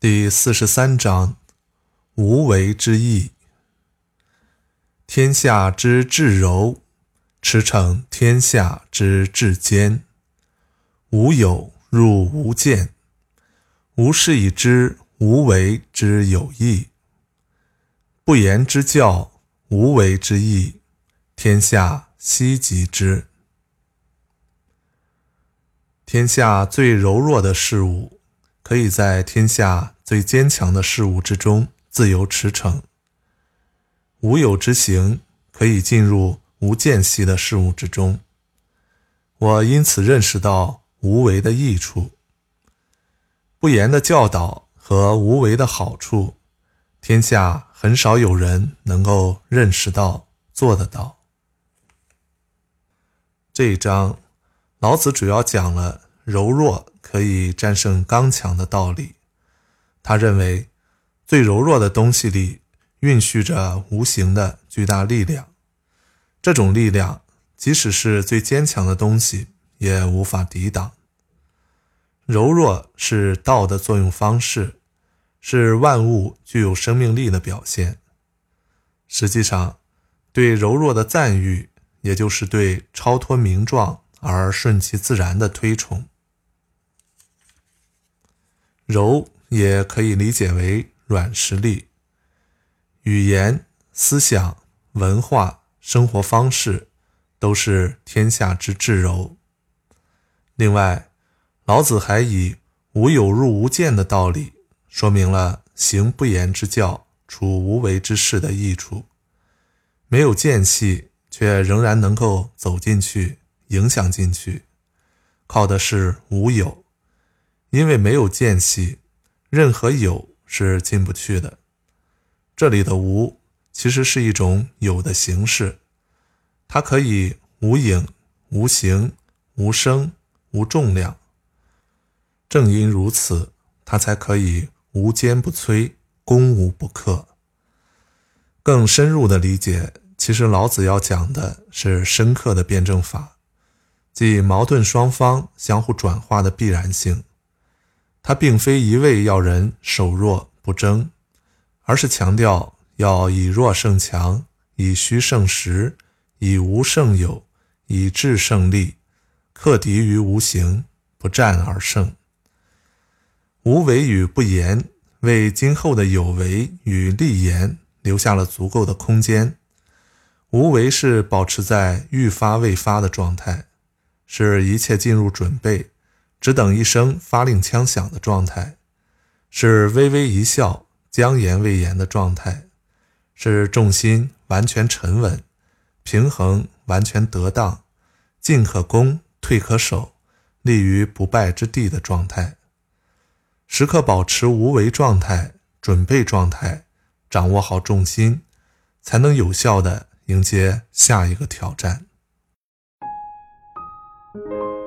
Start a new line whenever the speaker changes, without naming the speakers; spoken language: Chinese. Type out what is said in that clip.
第四十三章：无为之义。天下之至柔，驰骋天下之至坚。无有入无间，吾是以知无为之有益。不言之教，无为之义，天下希及之。天下最柔弱的事物。可以在天下最坚强的事物之中自由驰骋。无有之行可以进入无间隙的事物之中。我因此认识到无为的益处。不言的教导和无为的好处，天下很少有人能够认识到、做得到。这一章，老子主要讲了柔弱。可以战胜刚强的道理。他认为，最柔弱的东西里蕴蓄着无形的巨大力量。这种力量，即使是最坚强的东西也无法抵挡。柔弱是道的作用方式，是万物具有生命力的表现。实际上，对柔弱的赞誉，也就是对超脱名状而顺其自然的推崇。柔也可以理解为软实力。语言、思想、文化、生活方式，都是天下之至柔。另外，老子还以“无有入无间”的道理，说明了行不言之教、处无为之事的益处。没有间隙，却仍然能够走进去、影响进去，靠的是无有。因为没有间隙，任何有是进不去的。这里的无其实是一种有的形式，它可以无影、无形、无声、无重量。正因如此，它才可以无坚不摧，攻无不克。更深入的理解，其实老子要讲的是深刻的辩证法，即矛盾双方相互转化的必然性。他并非一味要人守弱不争，而是强调要以弱胜强，以虚胜实，以无胜有，以智胜利，克敌于无形，不战而胜。无为与不言，为今后的有为与立言留下了足够的空间。无为是保持在欲发未发的状态，是一切进入准备。只等一声发令枪响的状态，是微微一笑、将言未言的状态，是重心完全沉稳、平衡完全得当、进可攻、退可守、立于不败之地的状态。时刻保持无为状态、准备状态，掌握好重心，才能有效地迎接下一个挑战。thank you